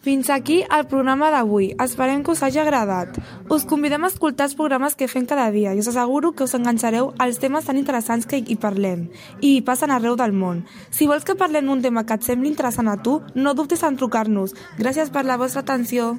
Fins aquí el programa d'avui. Esperem que us hagi agradat. Us convidem a escoltar els programes que fem cada dia i us asseguro que us enganxareu als temes tan interessants que hi parlem i hi passen arreu del món. Si vols que parlem d'un tema que et sembli interessant a tu, no dubtis en trucar-nos. Gràcies per la vostra atenció.